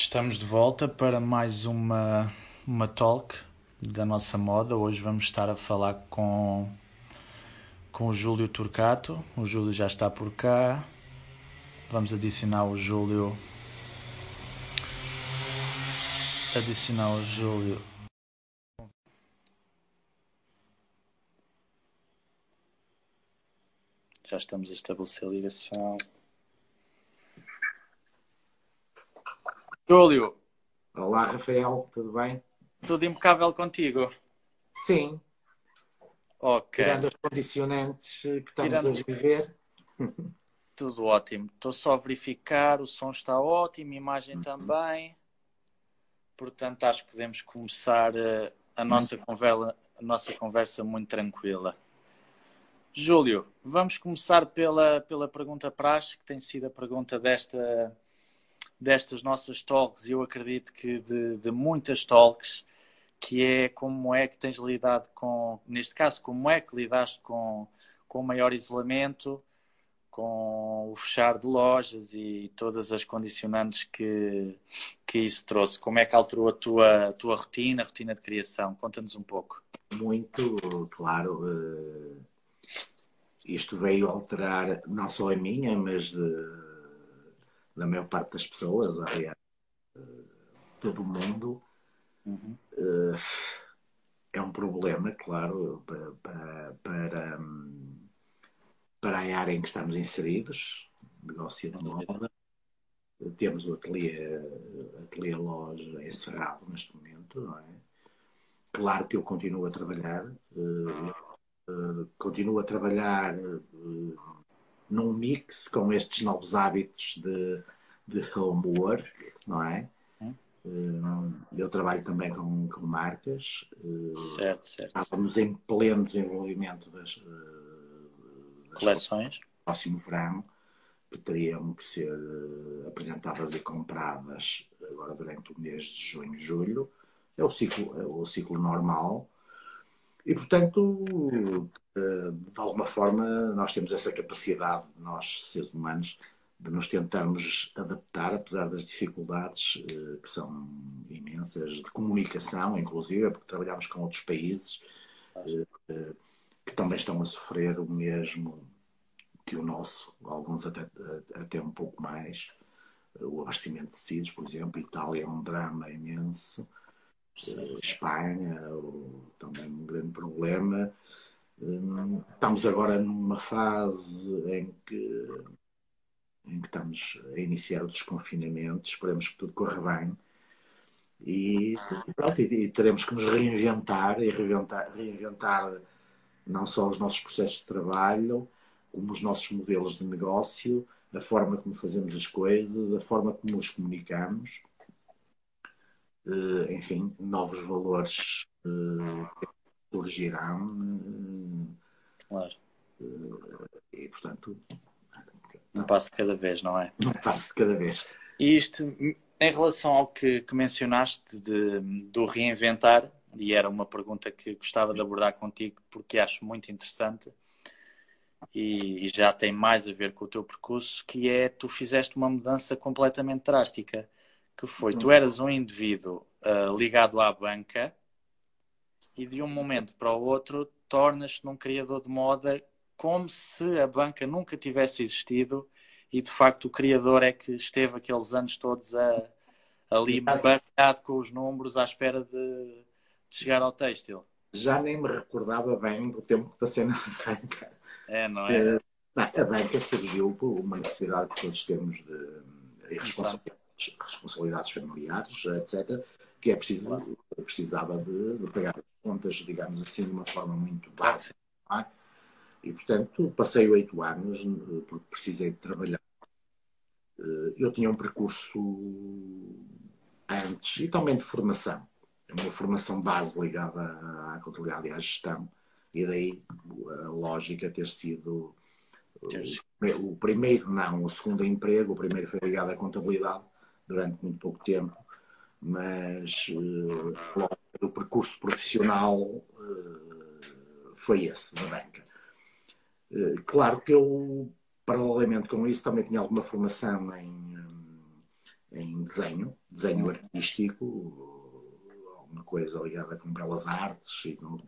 Estamos de volta para mais uma, uma talk da nossa moda. Hoje vamos estar a falar com, com o Júlio Turcato. O Júlio já está por cá. Vamos adicionar o Júlio. Adicionar o Júlio. Já estamos a estabelecer a ligação. Júlio, Olá, Rafael, tudo bem? tudo impecável contigo? Sim, Ok, tirando os condicionantes que estamos Tirando- a viver. tudo ótimo. Estou só a verificar, o som está ótimo, a imagem também. Portanto, acho que podemos começar eh, a nossa conversa, a nossa conversa muito tranquila. Júlio, vamos começar pela, pela pergunta praxe, que tem sido a pergunta desta, destas nossas talks, e eu acredito que de, de muitas talks, que é como é que tens lidado com, neste caso, como é que lidaste com, com o maior isolamento, com o fechar de lojas e todas as condicionantes que, que isso trouxe. Como é que alterou a tua, a tua rotina, a rotina de criação? Conta-nos um pouco. Muito, claro, eh, isto veio alterar não só a minha, mas de- da maior parte das pessoas, aliás, eh, todo o mundo. Uhum. Eh, é um problema, claro, pa- pa- para, hum, para a área em que estamos inseridos, negócio de moda. Temos o ateliê, ateliê loja encerrado neste momento, não é? Claro que eu continuo a trabalhar, eh, continuo a trabalhar num mix com estes novos hábitos de, de homework, não é? Hum. Eh, Eu trabalho também com, com marcas, eh, Certo, certo. estávamos em pleno desenvolvimento das, eh, das Coleções? próximo verão que teriam que ser apresentadas e compradas agora durante o mês de junho e julho. É o ciclo, é o ciclo normal. E, portanto, eh, de alguma forma, nós temos essa capacidade, nós, seres humanos, de nos tentarmos adaptar, apesar das dificuldades eh, que são imensas, de comunicação, inclusive, porque trabalhamos com outros países eh, que também estão a sofrer o mesmo que o nosso, alguns até, até um pouco mais. O abastecimento de tecidos, por exemplo, Itália é um drama imenso. Eh, Espanha, também um grande problema. Hum, Estamos agora numa fase em que, em que estamos a iniciar o desconfinamento. Esperemos que tudo corra bem. E, pronto, e, teremos que nos reinventar e reinventar, reinventar não só os nossos processos de trabalho, como os nossos modelos de negócio, a forma como fazemos as coisas, a forma como os comunicamos. Eh, enfim, novos valores eh, surgirão Claro. eh, e, portanto, Um passo de cada vez, não é? não passo de cada vez. E isto, em relação ao que, que mencionaste de, do reinventar, e era uma pergunta que gostava de abordar contigo porque acho muito interessante e, e já tem mais a ver com o teu percurso, que é tu fizeste uma mudança completamente drástica, que foi, tu eras um indivíduo ah, ligado à banca e de um momento para o outro tornas-te num criador de moda como se a banca nunca tivesse existido e de facto o criador é que esteve aqueles anos todos a, ali baralhado com os números à espera de, de chegar ao têxtil. Já nem me recordava bem do tempo que passei na banca. É, não é? Não, a banca surgiu por uma necessidade que todos temos de responsabilidades, responsabilidades familiares, etc., que é preciso, precisava de, de pagar as contas, digamos assim, de uma forma muito básica. é? E, portanto, passei oito anos eh, porque precisei de trabalhar. Eh, Eu tinha um percurso antes e também de formação. Uma formação base ligada à contabilidade e à gestão. E daí a lógica ter sido Teres- o primeiro não, o segundo emprego, o primeiro foi ligado à contabilidade durante muito pouco tempo, mas logo o percurso profissional eh, foi esse, na banca. Eh, claro que eu, paralelamente com isso, também tinha alguma formação em, em desenho, desenho artístico, alguma coisa ligada com belas artes e com.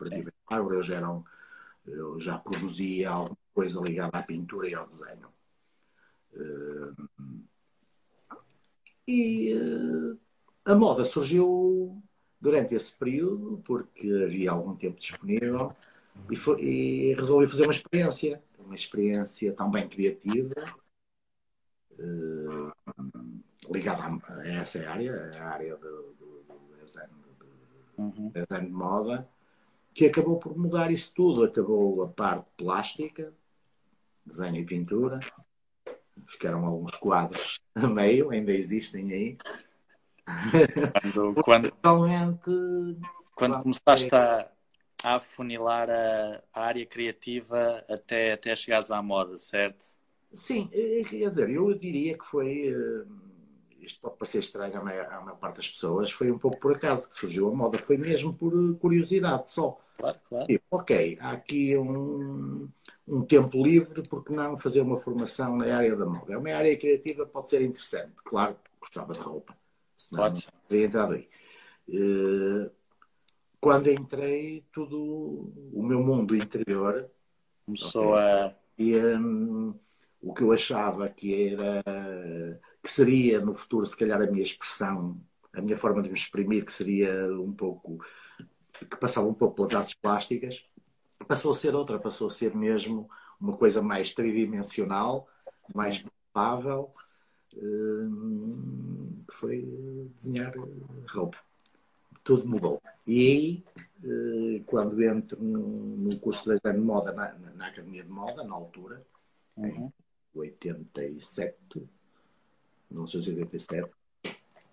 Eu já, era, eu já produzia alguma coisa ligada à pintura e ao desenho. E a moda surgiu durante esse período, porque havia algum tempo disponível, e, foi, e resolvi fazer uma experiência, uma experiência também criativa, uh, ligada a, essa área, a área do, do, do design, uhum. design de moda, que acabou por mudar isso tudo. Acabou a parte plástica, desenho e pintura, ficaram alguns quadros a meio, ainda existem aí. Quando, quando, quando, quando começaste a, a afunilar a, a, área criativa até, até chegares à moda, certo? Sim, quer dizer, eu diria que foi. Eh, isto pode parecer estranho à maior, à maior parte das pessoas, foi um pouco por acaso que surgiu a moda, foi mesmo por curiosidade só. Claro, claro. Ok, há aqui um, um tempo livre, porque não fazer uma formação na área da moda? É uma área criativa, pode ser interessante. Claro, gostava de roupa senão Pode. não teria entrado aí. Uh, quando entrei, tudo o meu mundo interior começou okay, a. E, um, o que eu achava que era que seria no futuro se calhar a minha expressão, a minha forma de me exprimir, que seria um pouco que passava um pouco pelas artes plásticas, passou a ser outra, passou a ser mesmo uma coisa mais tridimensional, mais palpável, Hum, que foi desenhar roupa. Tudo mudou. E aí, eh, quando entro no curso de design de moda na, na Academia de Moda, na altura, uhum. em 87, não sei se 87,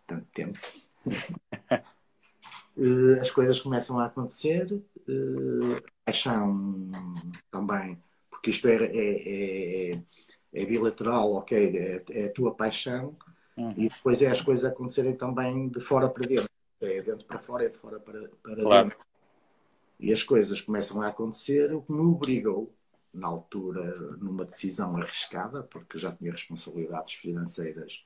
tanto tempo, eh, as coisas começam a acontecer, eh, paixão também, porque isto é, é, é é bilateral, ok, é, é a tua paixão, uhum. e depois é as coisas acontecerem também de fora para dentro. É dentro para fora, é de fora para, para claro. dentro. E as coisas começam a acontecer, o que me obrigou, na altura, numa decisão arriscada, porque já tinha responsabilidades financeiras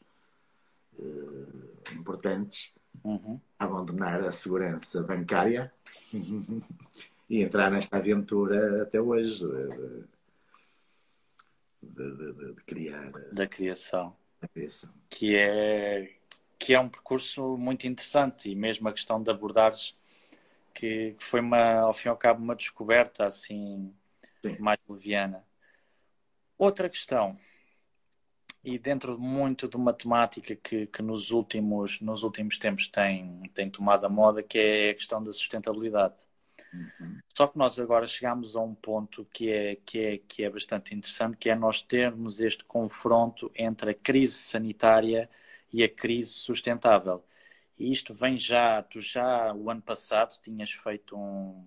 uh, importantes, uhum. abandonar a segurança bancária e entrar nesta aventura até hoje. Uh, de, de, de criar. Da criação. Criação. Que é, que é um percurso muito interessante e mesmo a questão de abordares que, que foi uma, ao fim e ao cabo uma descoberta assim Sim. mais leviana. Outra questão, e dentro muito de uma temática que, que nos, últimos, nos últimos tempos tem, tem tomado a moda, que é a questão da sustentabilidade. Uhum. Só que nós agora chegamos a um ponto que é, que, é, que é bastante interessante, que é nós termos este confronto entre a crise sanitária e a crise sustentável. E isto vem já, tu já o ano passado tinhas feito um,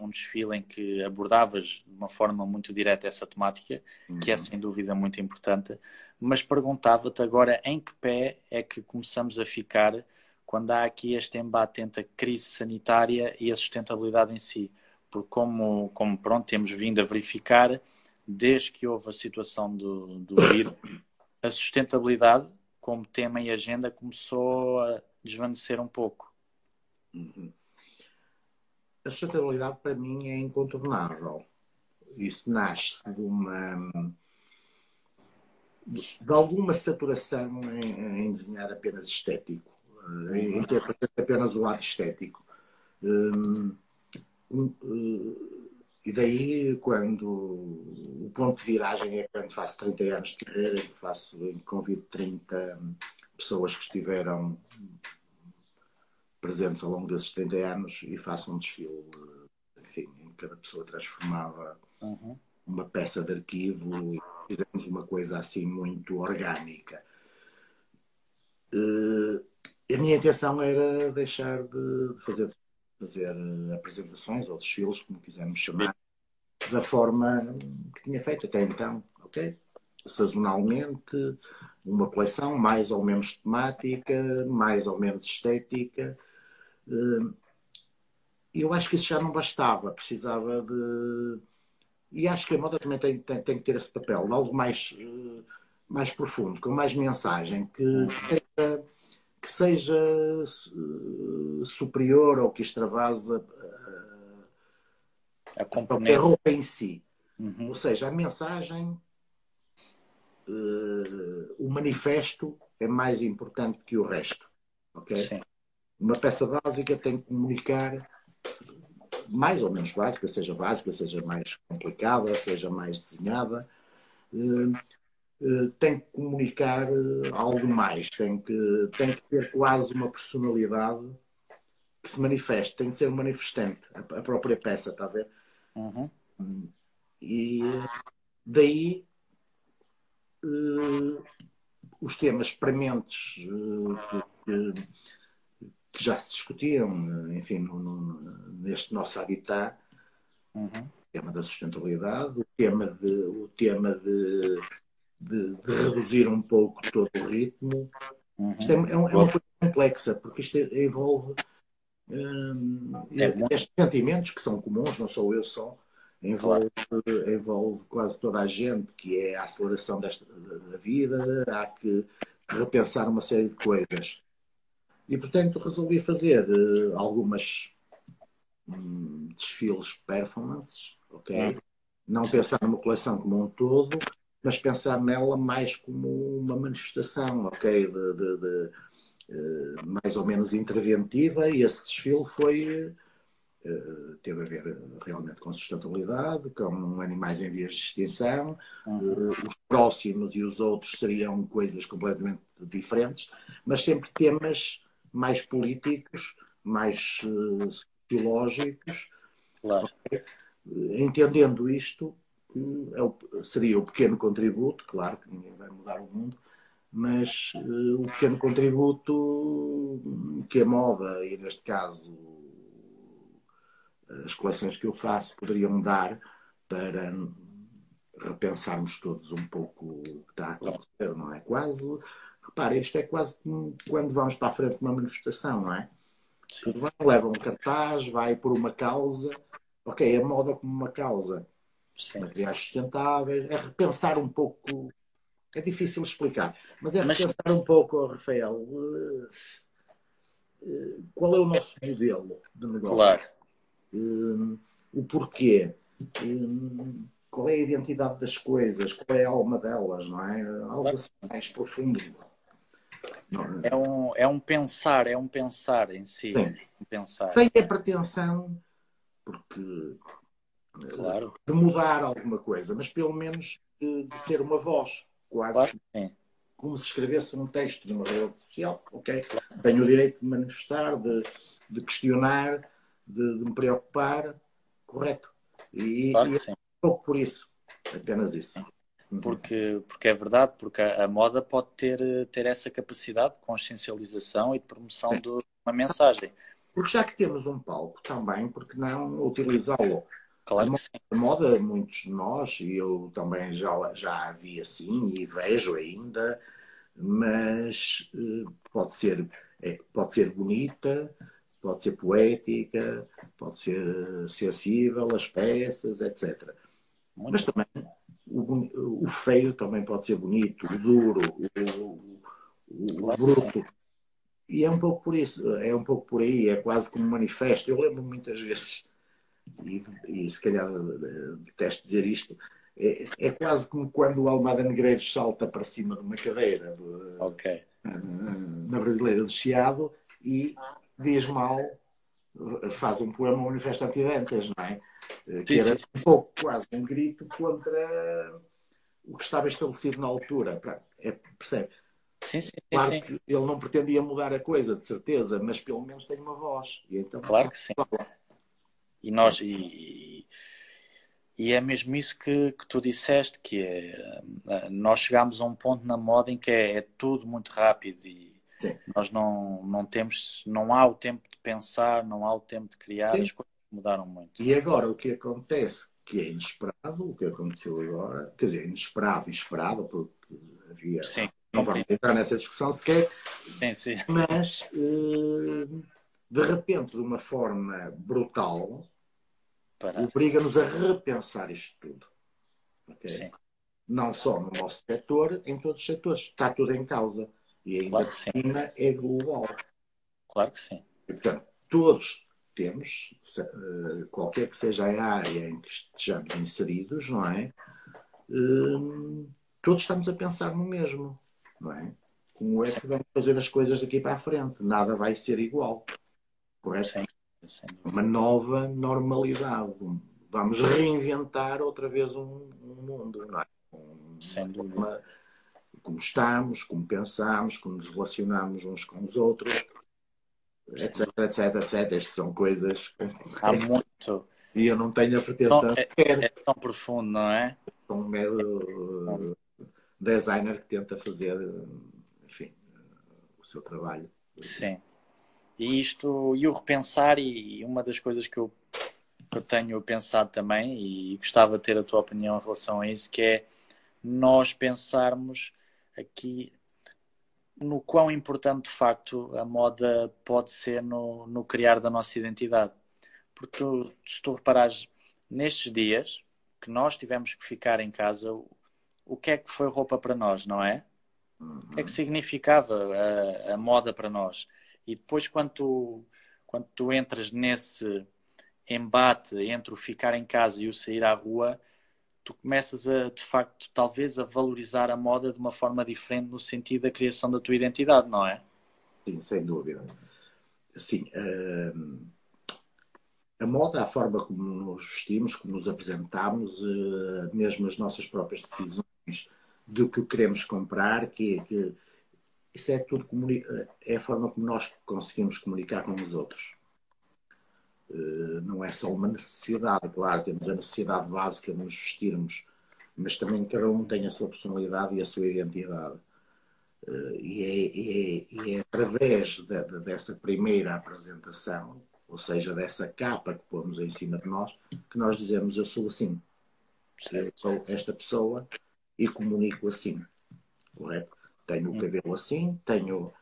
um desfile em que abordavas de uma forma muito direta essa temática, uhum. que é uhum. sem dúvida muito importante, mas perguntava-te agora em que pé é que começamos a ficar quando há aqui este embate entre a crise sanitária e a sustentabilidade em si. Porque, como, como pronto, temos vindo a verificar, desde que houve a situação do, do vírus, a sustentabilidade, como tema e agenda, começou a desvanecer um pouco. Uhum. A sustentabilidade, para mim, é incontornável. Isso nasce de uma de alguma saturação em, em desenhar apenas estético interpreta apenas o lado estético. Um, um, e daí, quando o ponto de viragem é quando faço 30 anos de carreira, faço, convido 30 pessoas que estiveram presentes ao longo desses 30 anos e faço um desfile, enfim, em que cada pessoa transformava uhum. uma peça de arquivo e fizemos uma coisa assim muito orgânica. Uh, a minha intenção era deixar de fazer, fazer apresentações ou desfiles, como quisermos chamar, da forma que tinha feito até então, ok? Sazonalmente, uma coleção mais ou menos temática, mais ou menos estética. Eh, eu acho que isso já não bastava, precisava de. E acho que a moda também tem, tem, tem que ter esse papel, algo mais, eh, mais profundo, com mais mensagem, que, que tenha seja uh, superior ou que extravasa uh, A a componente. roupa em si. Uhum. Ou seja, a mensagem, uh, o manifesto é mais importante que o resto. ok? Sim. Uma peça básica tem que comunicar mais ou menos básica, seja básica, seja mais complicada, seja mais desenhada, eh, eh, tem que comunicar eh, algo mais, tem que, tem que ter quase uma personalidade que se manifeste, tem que ser um manifestante, a própria peça, está a ver? Uhum. E daí os temas prementes que, que já se discutiam, eh, enfim, no- no- neste nosso habitat, Uhum. o tema da sustentabilidade, o tema de, o tema de, de- de reduzir um pouco todo o ritmo. Uhum. Isto é, é é uma coisa complexa, porque isto envolve hum, É estes sentimentos que são comuns, não sou eu só, envolve, envolve quase toda a gente, que é a aceleração desta, da vida, há que repensar uma série de coisas. E, portanto, resolvi fazer eh, algumas hum, desfiles performances, ok? Hum. Não pensar numa coleção como um todo, mas pensar nela mais como uma manifestação, ok? De, de- de, eh, mais ou menos interventiva, e esse desfile foi. eh, teve a ver realmente com sustentabilidade, com animais em vias de extinção. Uhum. Eh, os próximos e os outros seriam coisas completamente diferentes, mas sempre temas mais políticos, mais eh, sociológicos, Claro. entendendo isto, é o- seria o pequeno contributo, claro que ninguém vai mudar o mundo, mas eh, o pequeno contributo que a moda, e neste caso as coleções que eu faço, poderiam dar para repensarmos todos um pouco o que está a acontecer, não é? Quase, repare, isto é quase como quando vamos para a frente de uma manifestação, não é? Tudo vai, leva um cartaz, vai por uma causa. Ok, a moda como uma causa. Materiais sustentáveis. É repensar um pouco. É difícil explicar. Mas é Mas- repensar um pouco, oh, Rafael. eh, eh, Qual é o nosso modelo de negócio? Claro. Eh, O porquê? Eh, Qual é a identidade das coisas? Qual é a alma delas? Não é? Algo Claro. assim mais profundo. É? Um, é um pensar, é um pensar em si. Um pensar. Sem a pretensão, porque Claro. de mudar alguma coisa, mas pelo menos de, de ser uma voz, quase Claro como se escrevesse um texto numa rede social, ok? Tenho o direito de manifestar, de, de questionar, de, de me preocupar, correto? E, Claro e é sim. pouco por isso, apenas isso. Porque, porque é verdade, porque a, a moda pode ter, ter essa capacidade de consciencialização e de promoção de uma mensagem. Porque já que temos um palco também, porque não utilizá-lo? Claro que sim. A moda, muitos de nós, e eu também já, já a vi assim e vejo ainda, mas eh, pode ser, é, pode ser bonita, pode ser poética, pode ser eh, sensível, as peças, etc. Muito Mas também o, feio também pode ser bonito, o duro, o, o- o bruto. E é um pouco por isso, é um pouco por aí, é quase como um manifesto. Eu lembro muitas vezes, e, e se calhar eh, detesto dizer isto, é, é quase como quando o Almada Negreiros salta para cima de uma cadeira do- Ok. na Brasileira do Chiado e diz mal, faz um poema um manifesto antidantas, não é? Eh, Que Sim, era sim, um pouco quase um grito contra o que estava estabelecido na altura. É, percebe? Sim, sim, Claro sim. que ele não pretendia mudar a coisa, de certeza, mas pelo menos tem uma voz. E então, Claro que sim. E nós e, e é mesmo isso que, que tu disseste, que é eh, nós chegámos a um ponto na moda em que é, é tudo muito rápido e Sim. nós não, não temos, não há o tempo de pensar, não há o tempo de criar, Sim. as coisas mudaram muito. E agora o que acontece, que é inesperado, o que aconteceu agora, quer dizer, inesperado e esperado, porque havia. Sim, Não vamos entrar nessa discussão sequer, sim, sim. mas eh, de repente, de uma forma brutal, obriga-nos a repensar isto tudo. Ok? sim. Não só no nosso setor, em todos os setores. Está tudo em causa. E ainda Claro que sim. cima é global. Claro que sim. E, portanto, todos temos, eh, qualquer que seja a área em que estejamos inseridos, não é? Hum, todos estamos a pensar no mesmo, não é? Como é que vamos fazer as coisas daqui para a frente? Nada vai ser igual. Correto? Sim. Dúvida. Uma nova normalidade. Vamos reinventar outra vez um, um mundo, não é? Um- Sem dúvida. uma- como estamos, como pensamos, como nos relacionamos uns com os outros, etc, etc, etc. Estas são coisas Há muito. e eu não tenho a pretensão é- sequer É tão profundo, não é? um mero designer que tenta fazer, enfim, o seu trabalho. Sim. E isto, e o repensar, e uma das coisas que eu, que eu tenho pensado também, e gostava de ter a tua opinião em relação a isso, que é nós pensarmos aqui no quão importante de facto a moda pode ser no, no criar da nossa identidade. Porque tu, se tu reparares, nestes dias que nós tivemos que ficar em casa, o, o que é que foi roupa para nós, não é? O que é que significava a, a moda para nós? E depois, quando tu, quando tu entras nesse embate entre o ficar em casa e o sair à rua, tu começas a, de facto, talvez a valorizar a moda de uma forma diferente no sentido da criação da tua identidade, não é? Sim, sem dúvida. Sim, uh, a moda, a forma como nos vestimos, como nos apresentamos, uh, mesmo as nossas próprias decisões do que queremos comprar, que, que isso é tudo comuni- é a forma como nós conseguimos comunicar com os outros. Uh, não é só uma necessidade, claro, temos a necessidade básica de nos vestirmos, mas também cada um tem a sua personalidade e a sua identidade. Uh, e, é, é, é, através de, de, dessa primeira apresentação, ou seja, dessa capa que pomos em cima de nós, que nós dizemos eu sou assim. Eu sou esta pessoa e comunico assim. Correto? Tenho o cabelo assim, tenho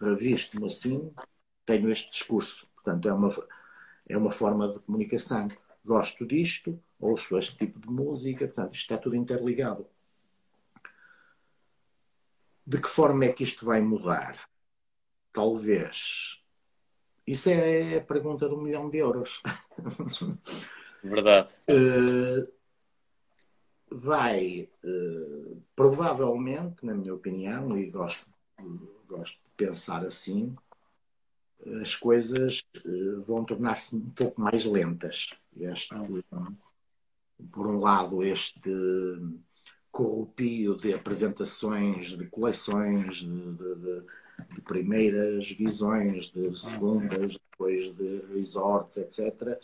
revisto-me assim, tenho este discurso. Portanto, é uma, é uma forma de comunicação. Gosto disto, ouço este tipo de música, portanto, isto está tudo interligado. De que forma é que isto vai mudar? Talvez. Isso é a pergunta do milhão de euros. Verdade. Uh, vai, uh, provavelmente, na minha opinião, e gosto, gosto de pensar assim, as coisas uh, vão tornar-se um pouco mais lentas. Este, por um lado, este corrupio de apresentações, de coleções, de, de, de, de, primeiras visões, de segundas, depois de resorts, etc.,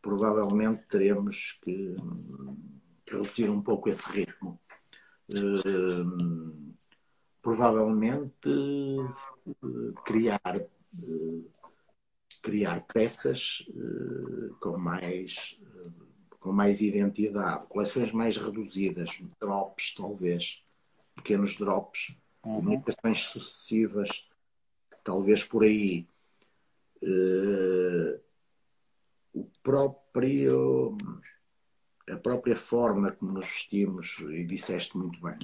provavelmente teremos que, que reduzir um pouco esse ritmo. Uh, provavelmente uh, criar, criar peças com mais com mais identidade, coleções mais reduzidas, drops talvez, pequenos drops, uhum. comunicações sucessivas, talvez por aí. Uh, o próprio a própria forma como nos vestimos, e disseste muito bem,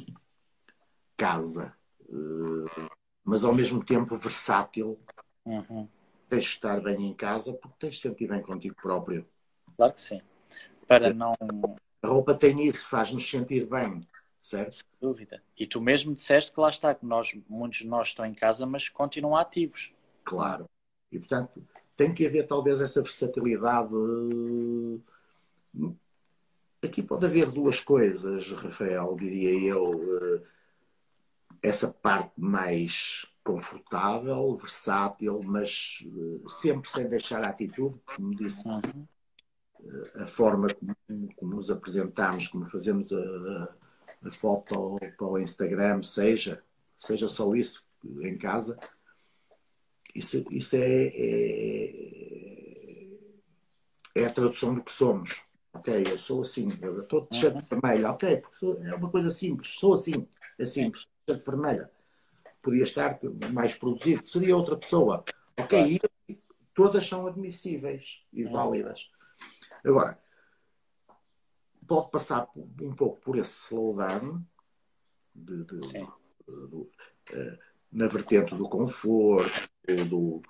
casa, uh, mas ao mesmo tempo versátil. Uhum. Tens de estar bem em casa porque tens de sentir bem contigo próprio. Claro que sim para não. A roupa tem isso, faz-nos sentir bem, certo? Sem dúvida. E tu mesmo disseste que lá está, que nós, muitos de nós estão em casa, mas continuam ativos. Claro. E portanto, tem que haver talvez essa versatilidade. Aqui pode haver duas coisas, Rafael, diria eu. Essa parte mais confortável, versátil, mas sempre sem deixar a atitude, como disse. Uhum a forma como, como, nos apresentamos, como fazemos a, a, foto para o Instagram, seja, seja só isso em casa, isso, isso é, é, é, a tradução do que somos. Ok, eu sou assim, eu estou de t-shirt Uhum. vermelha, ok, porque sou, é uma coisa simples, sou assim, é simples, t-shirt vermelha. Podia estar mais produzido, seria outra pessoa. Ok, e todas são admissíveis e válidas. Agora, pode passar um pouco por esse slowdown de, de, de, uh, na vertente do conforto, do,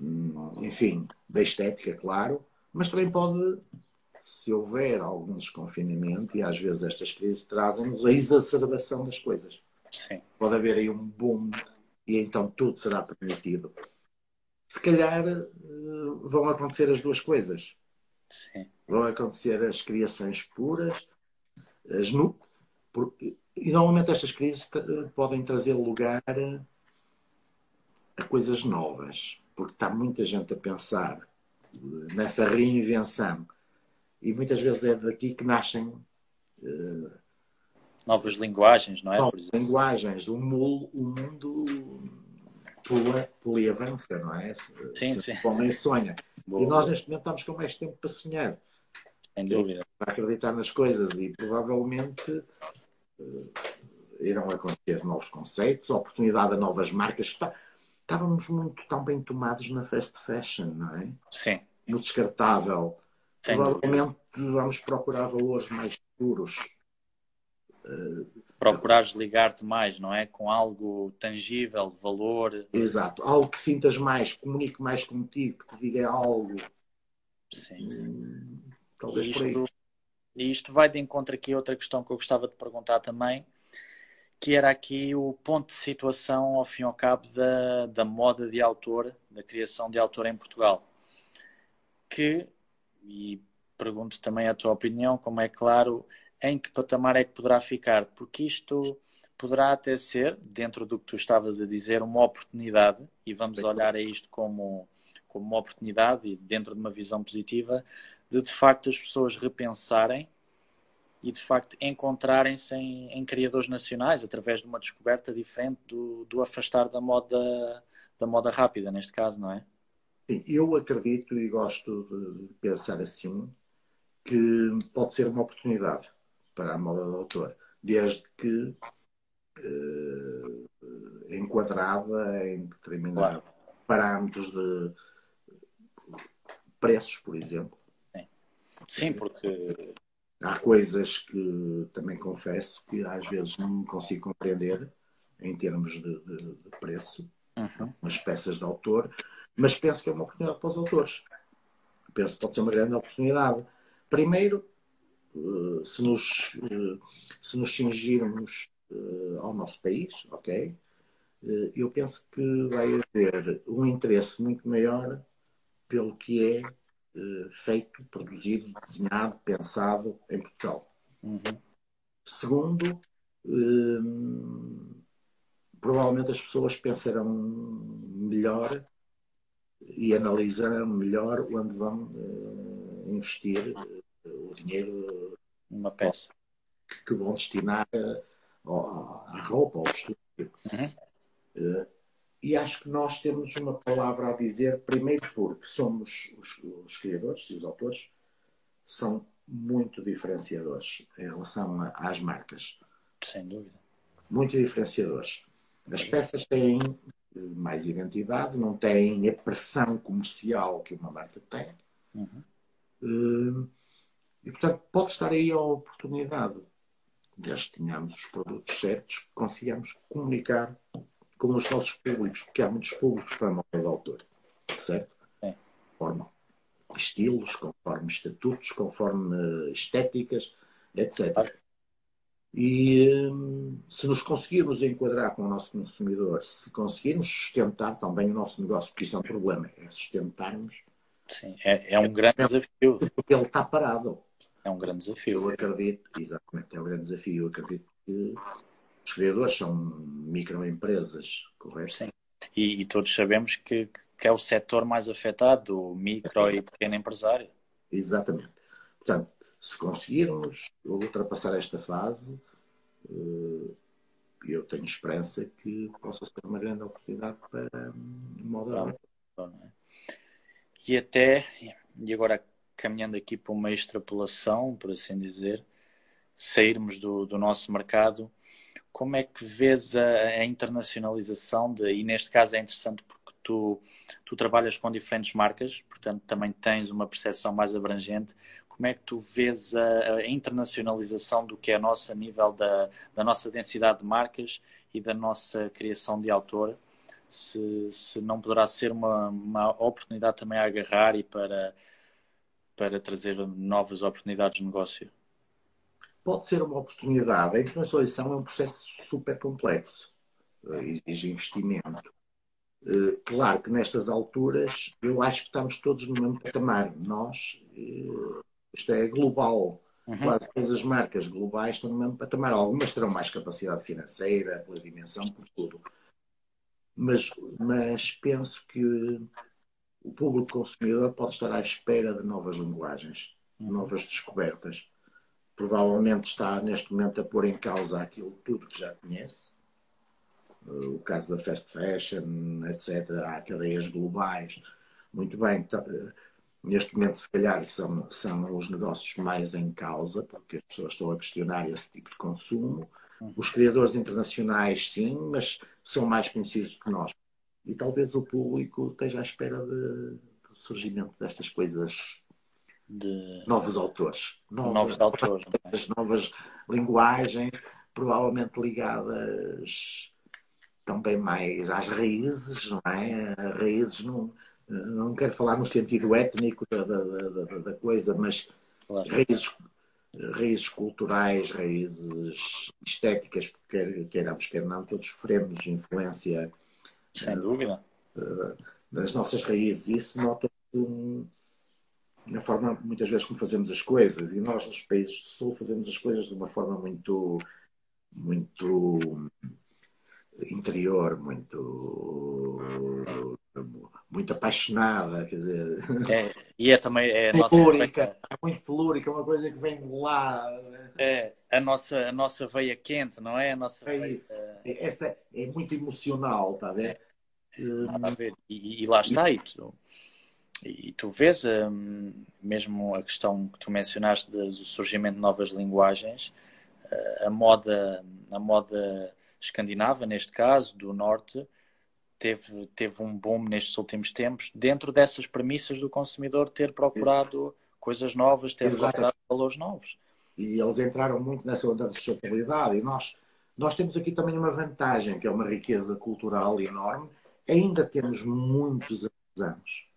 hum, enfim, da estética, claro, mas também pode, se houver algum desconfinamento, e às vezes estas crises trazem-nos a exacerbação das coisas. Sim. Pode haver aí um boom e então tudo será permitido. Se calhar eh, vão acontecer as duas coisas. Sim. Vão acontecer as criações puras, as nu... e normalmente estas crises podem trazer lugar a coisas novas, porque está muita gente a pensar nessa reinvenção. E muitas vezes é daqui que nascem uh, novas linguagens, não é? Novas linguagens. O, mundo, o mundo poliavança, não é? Sim, sim. O homem sonha. Boa. E nós neste momento estamos com mais tempo para sonhar. Sem dúvida. Para acreditar nas coisas e provavelmente uh, irão acontecer novos conceitos, oportunidade a novas marcas. Estávamos muito tão bem tomados na fast fashion, não é? Sim. No descartável. Sem provavelmente dúvida. vamos procurar valores mais puros Procurares ligar-te mais, não é? Com algo tangível, de valor. Exato. Algo que sintas mais, comunique mais contigo, que te diga algo. Sim. Hum, talvez e por aí. E isto vai de encontro aqui a outra questão que eu gostava de perguntar também, que era aqui o ponto de situação, ao fim e ao cabo, da, da moda de autor, da criação de autor em Portugal. Que, e pergunto também a tua opinião, como é claro, em que patamar é que poderá ficar? Porque isto poderá até ser, dentro do que tu estavas a dizer, uma oportunidade, e vamos olhar a isto como, como uma oportunidade e dentro de uma visão positiva, de de facto as pessoas repensarem e de facto encontrarem-se em, em, criadores nacionais através de uma descoberta diferente do, do afastar da moda da moda rápida neste caso não é? Sim, eu acredito e gosto de pensar assim que pode ser uma oportunidade para a moda do autor, desde que eh, enquadrada em determinados claro. parâmetros de preços, por exemplo. Sim. Sim, porque há coisas que também confesso que às vezes não consigo compreender em termos de, de, de preço, uhum. umas peças de autor, mas penso que é uma oportunidade para os autores. Penso que pode ser uma grande oportunidade. Primeiro, se nos, eh, se nos cingirmos eh, ao nosso país, ok? eu penso que vai haver um interesse muito maior pelo que é feito, produzido, desenhado, pensado em Portugal. Uhum. Segundo, provavelmente as pessoas pensarão melhor e analisarão melhor onde vão investir o dinheiro uma peça que, que vão destinar à roupa, ao vestido. Uhum. Uh, e acho que nós temos uma palavra a dizer, primeiro porque somos os, os criadores e os autores são muito diferenciadores em relação a, às marcas. Sem dúvida. Muito diferenciadores. As peças têm eh, mais identidade, não têm a pressão comercial que uma marca tem. Uhum. Uh, portanto, pode estar aí a oportunidade, desde que tenhamos os produtos certos, que consigamos comunicar com os nossos públicos, porque há muitos públicos para a moda de autor, certo? É. Conforme estilos, conforme estatutos, conforme estéticas, etc. E hum, se nos conseguirmos enquadrar com o nosso consumidor, se conseguirmos sustentar também o nosso negócio, porque isso é um problema, é sustentarmos. Sim, é, é um grande desafio. Porque ele está parado. É um grande desafio. Eu acredito, exatamente, é um grande desafio. Eu acredito que os criadores são microempresas, correto? Sim. E, e todos sabemos que, que, é o setor mais afetado, o micro e pequeno empresário. Exatamente. Portanto, se conseguirmos ultrapassar esta fase, eh, eu tenho esperança que possa ser uma grande oportunidade para moda. E até, e agora caminhando aqui para uma extrapolação, por assim dizer, sairmos do, do nosso mercado, como é que vês a, a, internacionalização de, e neste caso é interessante porque tu, tu trabalhas com diferentes marcas, portanto também tens uma percepção mais abrangente, como é que tu vês a, a internacionalização do que é a nossa a nível da, da nossa densidade de marcas e da nossa criação de autor? Se, se não poderá ser uma, uma oportunidade também a agarrar e para, para trazer novas oportunidades de negócio? Pode ser uma oportunidade. A internacionalização é um processo super complexo, exige investimento. Eh, claro que nestas alturas eu acho que estamos todos no mesmo patamar. Nós, eh, isto é global. Uhum. Quase todas as marcas globais estão no mesmo patamar. Algumas terão mais capacidade financeira, pela dimensão, por tudo. Mas, mas penso que o público consumidor pode estar à espera de novas linguagens, uhum. novas descobertas. Provavelmente está neste momento a pôr em causa aquilo tudo que já conhece o caso da fast fashion, etc. Há cadeias globais. Muito bem, tá, neste momento, se calhar, são, são os negócios mais em causa, porque as pessoas estão a questionar esse tipo de consumo. Os criadores internacionais, sim, mas são mais conhecidos que nós. E talvez o público esteja à espera de, do surgimento destas coisas de novos autores, novas, novos autores, novas linguagens, provavelmente ligadas também mais às raízes, não é? Raízes não, não quero falar no sentido étnico da, da, da, da coisa, mas claro. raízes, raízes culturais, raízes estéticas, porque queiramos, quer não, todos sofremos influência. Sem dúvida. Das nossas raízes. Isso nota-se na forma, muitas vezes, como fazemos as coisas. E nós, nos países do Sul, fazemos as coisas de uma forma muito, muito interior, muito muito apaixonada, quer dizer. É, e é também é a nossa telúrica, é muito telúrica, uma coisa que vem de lá. É a nossa a nossa veia quente, não é? A nossa é veia... isso. Essa é muito emocional, está a ver? Nada a ver. E, e lá está, e tu, e tu vês um, mesmo a questão que tu mencionaste do surgimento de novas linguagens, a moda, a moda escandinava, neste caso, do norte, teve, teve um boom nestes últimos tempos, dentro dessas premissas do consumidor ter procurado Exato. coisas novas, ter Exato. procurado valores novos. E eles entraram muito nessa onda de sustentabilidade. E nós, nós temos aqui também uma vantagem, que é uma riqueza cultural enorme. Ainda temos muitos artesãos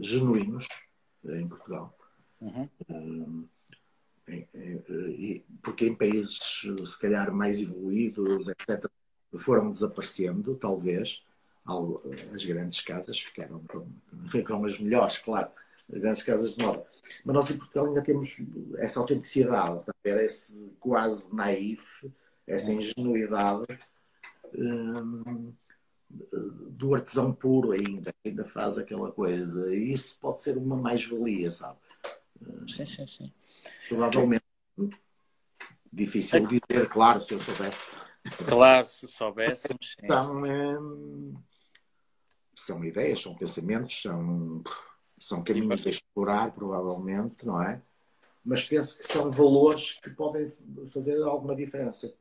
genuínos em Portugal. Uhum. Hum, porque em países se calhar mais evoluídos, etc., foram desaparecendo, talvez. As grandes casas ficaram com, com as melhores, claro, as grandes casas de moda. Mas nós em Portugal ainda temos essa autenticidade, tá? esse quase naif, essa ingenuidade hum, do artesão puro ainda, ainda faz aquela coisa. E isso pode ser uma mais-valia, sabe? Sim, sim, sim. Provavelmente. Difícil dizer, claro, se eu soubesse. Claro, se soubéssemos. Sim. São, ideias, são pensamentos, são, são caminhos a explorar, provavelmente, não é? Mas penso que são valores que podem fazer alguma diferença.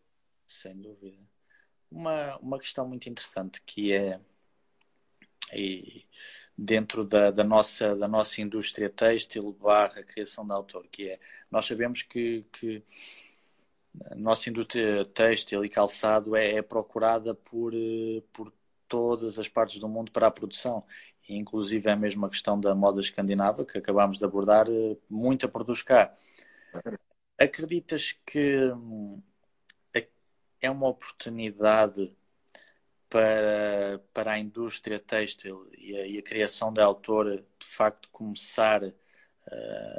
Sem dúvida. Uma, uma questão muito interessante que é. E dentro da, da, nossa, da nossa indústria têxtil barra criação de autor, que é, nós sabemos que, que a nossa indústria têxtil e calçado é, é, procurada por, eh, por todas as partes do mundo para a produção. Inclusive é a mesma questão da moda escandinava que acabámos de abordar, eh, muita produz cá. Acreditas que hum, é uma oportunidade para, para a indústria têxtil e a, e a criação de autor de facto começar uh,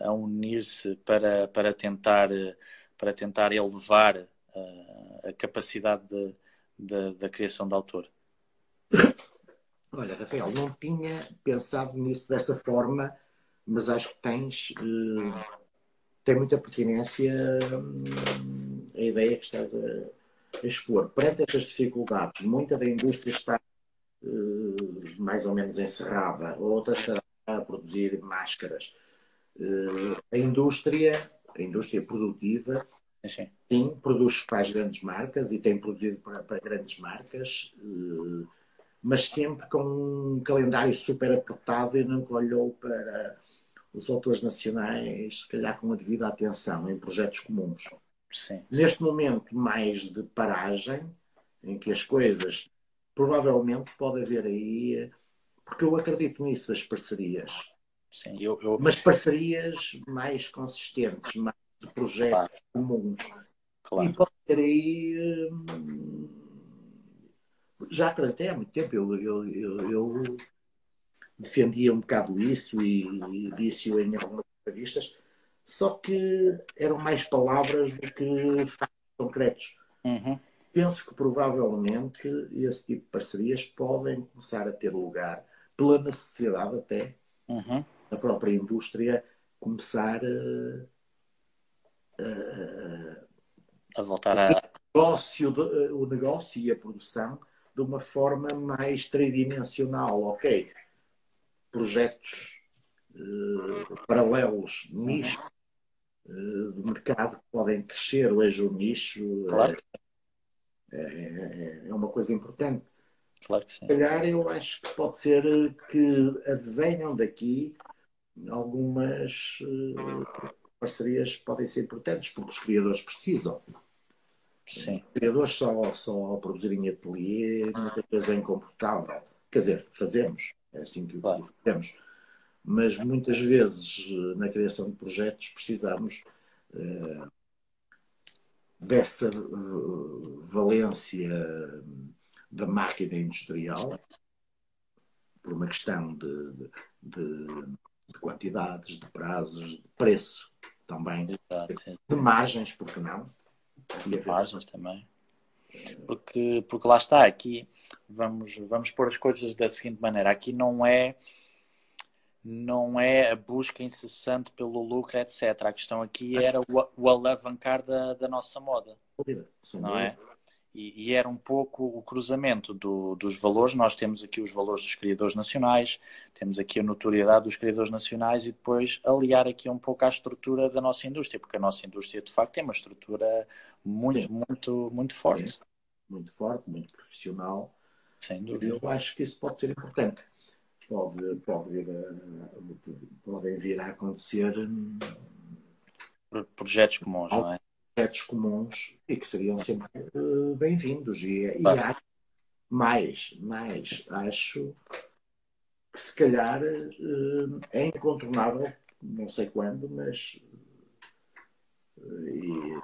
a unir-se para, para, tentar, para tentar elevar uh, a capacidade de, de, da criação de autor? Olha, Rafael, não tinha pensado nisso dessa forma, mas acho que tens uh, tem muita pertinência hum, a ideia que estás a expor. Perante estas dificuldades, muita da indústria está uh, mais ou menos encerrada, outra estará a produzir máscaras. Uh, a indústria, a indústria produtiva, sim. sim, produz para as grandes marcas e tem produzido para, para grandes marcas, uh, mas sempre com um calendário super apertado e nunca olhou para os autores nacionais, se calhar com a devida atenção, em projetos comuns. Sim. Neste momento mais de paragem, em que as coisas provavelmente pode haver aí, porque eu acredito nisso, as parcerias. Sim, eu, eu... Mas parcerias mais consistentes, mais de projetos claro. comuns. Claro. E pode ter aí. Já acreditei há muito tempo. Eu, eu, eu, eu defendia um bocado isso e, e disse-o em algumas entrevistas, só que eram mais palavras do que factos concretos. Uhum. Penso que provavelmente esse tipo de parcerias podem começar a ter lugar pela necessidade até uhum. da própria indústria começar a, a, a voltar a. O negócio, o negócio e a produção de uma forma mais tridimensional. Ok, projetos uh, paralelos, nicho uh, de mercado que podem crescer. Hoje o nicho claro. é, é, é, uma coisa importante. Claro que sim. Se calhar eu acho que pode ser que advenham daqui algumas uh, parcerias podem ser importantes, porque os criadores precisam. Sim. Os criadores só, só produzirem ateliê muitas vezes é incomportável. Quer dizer, fazemos, é assim que claro. o fazemos. Mas muitas vezes na criação de projetos precisamos uh, dessa uh, valência da máquina industrial por uma questão de, de, de quantidades, de prazos, de preço também, Exato. de margens, porque não? Imagens também. Porque, porque lá está, aqui vamos, vamos pôr as coisas da seguinte maneira, aqui não é não é a busca incessante pelo lucro, etc. A questão aqui era o, o alavancar da, da nossa moda. Não é? E, e, era um pouco o cruzamento do, dos valores. Nós temos aqui os valores dos criadores nacionais, temos aqui a notoriedade dos criadores nacionais e depois aliar aqui um pouco à estrutura da nossa indústria, porque a nossa indústria de facto tem uma estrutura muito, Sim. muito, muito forte. Sim. Muito forte, muito profissional. Sem dúvida. Eu acho que isso pode ser importante. Pode, pode vir a, podem vir a acontecer projetos comuns, não é? Comuns e que seriam sempre uh, bem-vindos. E, e há mais, mais, acho que se calhar uh, é incontornável, não sei quando, mas uh, e,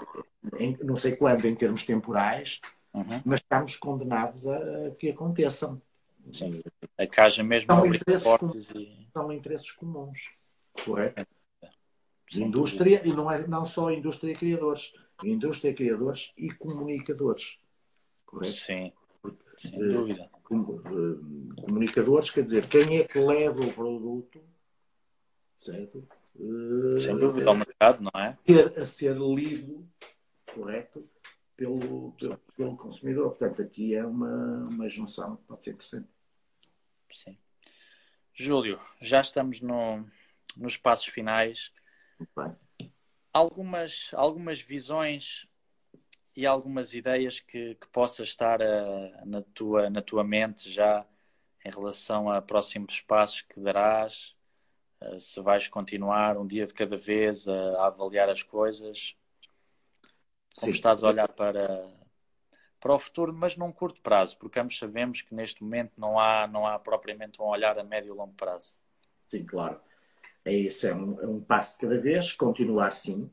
em, não sei quando em termos temporais, uhum. mas estamos condenados a, a que aconteçam. Sim. A que haja mesmo são interesses, fortes e... são interesses comuns, correto? indústria e não é não só indústria e criadores, indústria, criadores e comunicadores. Correto? Sim, Porque, sem dúvida. Uh, comunicadores, quer dizer, quem é que leva o produto, certo? Uh, sem dúvida, ao mercado, não é? Ter, a ser lido, correto, pelo, pelo, pelo, consumidor. Portanto, aqui é uma, uma junção que pode ser interessante. Sim. Júlio, já estamos no, nos passos finais. Muito bem. Algumas, algumas visões e algumas ideias que, que possa estar uh, na, tua, na tua mente já em relação a próximos passos que darás, uh, se vais continuar um dia de cada vez a, a avaliar as coisas, como Sim. estás a olhar para, para o futuro, mas num curto prazo, porque ambos sabemos que neste momento não há, não há propriamente um olhar a médio e longo prazo. Sim, claro é isso, é um, é um passo de cada vez, continuar sim.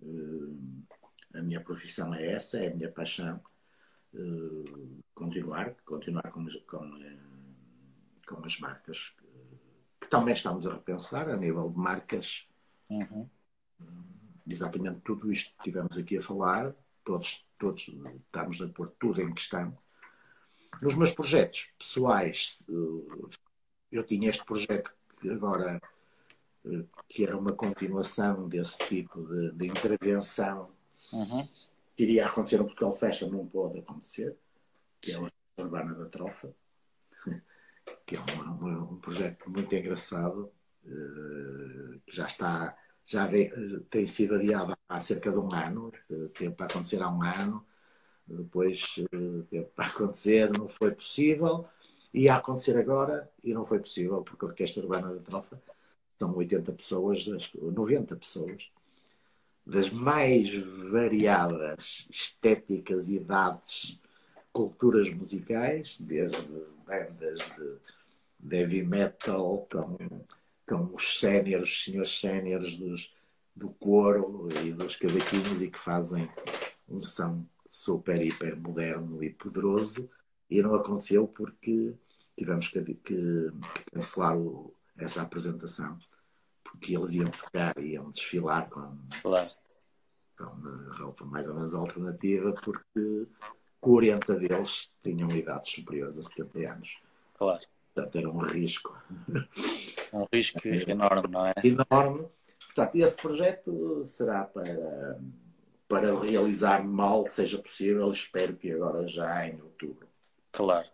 Uh, a minha profissão é essa, é a minha paixão. Uh, continuar, continuar com, com, uh, com as marcas que, que, também estamos a repensar a nível de marcas. Uhum. exatamente tudo isto que tivemos aqui a falar, todos, todos estamos a pôr tudo em questão. Nos meus projetos pessoais, eu tinha este projeto que agora que era uma continuação desse tipo de, de intervenção uhum. que iria acontecer no Portugal Fashion, não pode acontecer, que é a Urbana da Trofa, que é um, um, um projeto muito engraçado, uh, que já está, já vem, tem sido adiado há cerca de um ano, teve para acontecer há um ano, depois uh, teve para acontecer, não foi possível, ia acontecer agora e não foi possível, porque a Orquestra Urbana da Trofa são 80 pessoas, 90 pessoas, das mais variadas estéticas, idades, culturas musicais, desde bandas de heavy metal, com, com os séniores, os senhores séniores do coro e dos cavaquinhos e que fazem um som super, hiper moderno e poderoso. E não aconteceu porque tivemos que, que, que cancelar o, essa apresentação, porque eles iam tocar, iam desfilar com, claro. com roupa mais ou menos alternativa, porque 40 deles tinham idades superiores a 70 anos. Claro. Portanto, era um risco. Um risco enorme, não é? Enorme. Portanto, esse projeto será para, para realizar mal, seja possível, espero que agora já em outubro. Claro.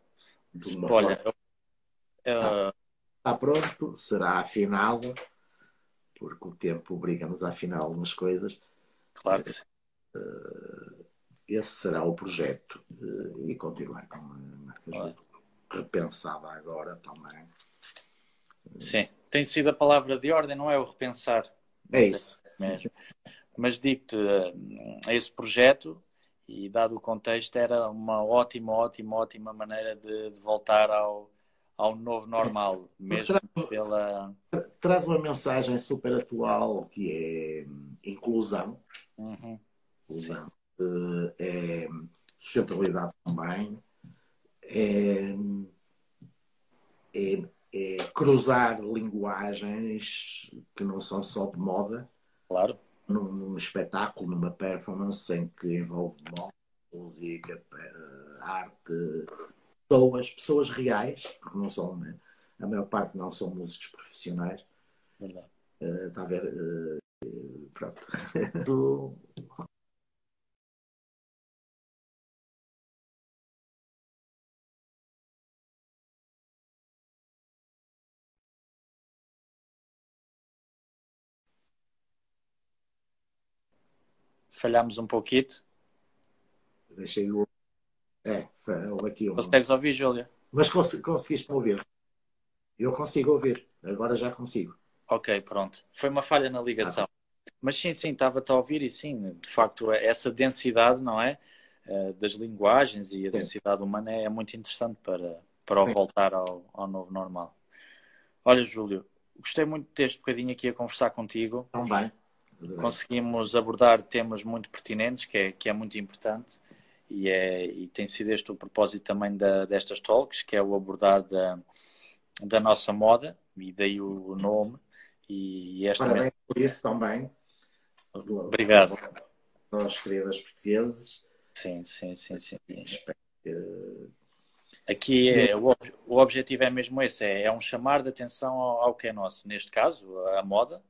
Olha, forma... está, está, pronto, será afinado, porque o tempo obriga-nos a afinar algumas coisas. Claro que sim. Uh, esse será o projeto uh, e continuar com a marca claro. repensada agora também. Sim, tem sido a palavra de ordem, não é o repensar. É isso. Mesmo. Mas digo-te, uh, esse projeto, e dado o contexto, era uma ótima, ótima, ótima maneira de, de voltar ao, ao novo normal, mesmo traz, pela. Traz uma mensagem super atual que é inclusão. Uhum. inclusão é sustentabilidade também, é, é, é, cruzar linguagens que não são só de moda. Claro. Num, num espetáculo, numa performance em que envolve moda, música, arte, pessoas, pessoas reais, porque não são, né? a maior parte não são músicos profissionais. Verdade. Uh, está a ver? Uh, pronto. falhámos um pouquinho. Deixei o. É, houve aqui um. Consegues ouvir, Júlia? Mas cons conseguiste ouvir? Eu consigo ouvir, agora já consigo. Ok, pronto. Foi uma falha na ligação. Ah, Mas sim, sim, estava-te a ouvir e sim, de facto, essa densidade, não é? Eh, das linguagens e a sim. densidade humana é muito interessante para, para voltar ao, ao novo normal. Olha, Júlio, gostei muito de ter este bocadinho aqui a conversar contigo. Também conseguimos abordar temas muito pertinentes, que é, que é muito importante, e, é, e tem sido este o propósito também da, destas talks, que é o abordar da, da nossa moda, e daí o nome. E esta Parabéns mesma... por isso também. Obrigado. Nós, queridas portugueses. Sim, sim, sim, sim. sim. Aqui é, o, o objetivo é mesmo esse, é, é um chamar de atenção ao, ao que é nosso, neste caso, a moda,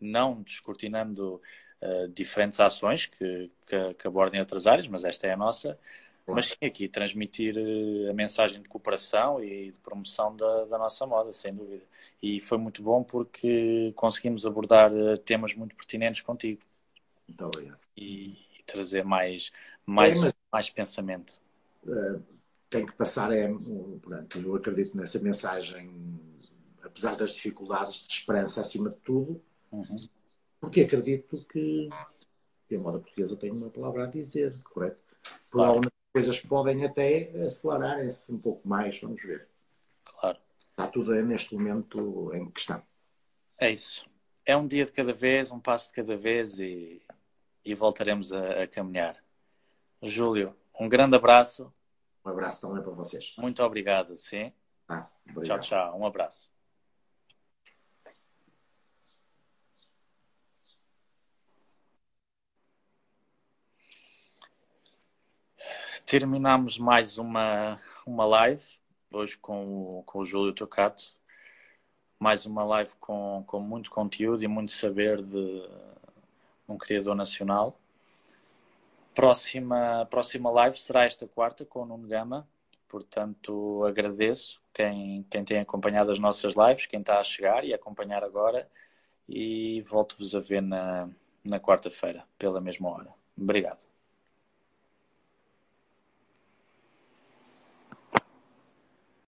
não descortinando uh, diferentes ações que, que, que, abordem outras áreas, mas esta é a nossa. Claro. Mas sim, aqui transmitir uh, a mensagem de cooperação e de promoção da, da, nossa moda, sem dúvida. E foi muito bom porque conseguimos abordar uh, temas muito pertinentes contigo. Muito obrigado. E, e trazer mais, mais, é, mas, mais pensamento. tem que passar, é, portanto, eu acredito nessa mensagem, apesar das dificuldades, de esperança acima de tudo, Uhum. Porque acredito que, que a moda portuguesa tem uma palavra a dizer, correto? Provavelmente claro. as coisas podem até acelerar-se um pouco mais, vamos ver. Claro. Está tudo neste momento em questão. É isso. É um dia de cada vez, um passo de cada vez e, e voltaremos a, a caminhar. Júlio, um grande abraço. Um abraço também para vocês. Muito obrigado, sim. Ah, tchau, tchau. Um abraço. Terminamos mais uma, uma live, hoje com o, com o Júlio Tocato. Mais uma live com, com muito conteúdo e muito saber de um criador nacional. Próxima, próxima live será esta quarta com o Nuno Gama. Portanto, agradeço quem, quem tem acompanhado as nossas lives, quem está a chegar e a acompanhar agora. E volto-vos a ver na, na quarta-feira, pela mesma hora. Obrigado.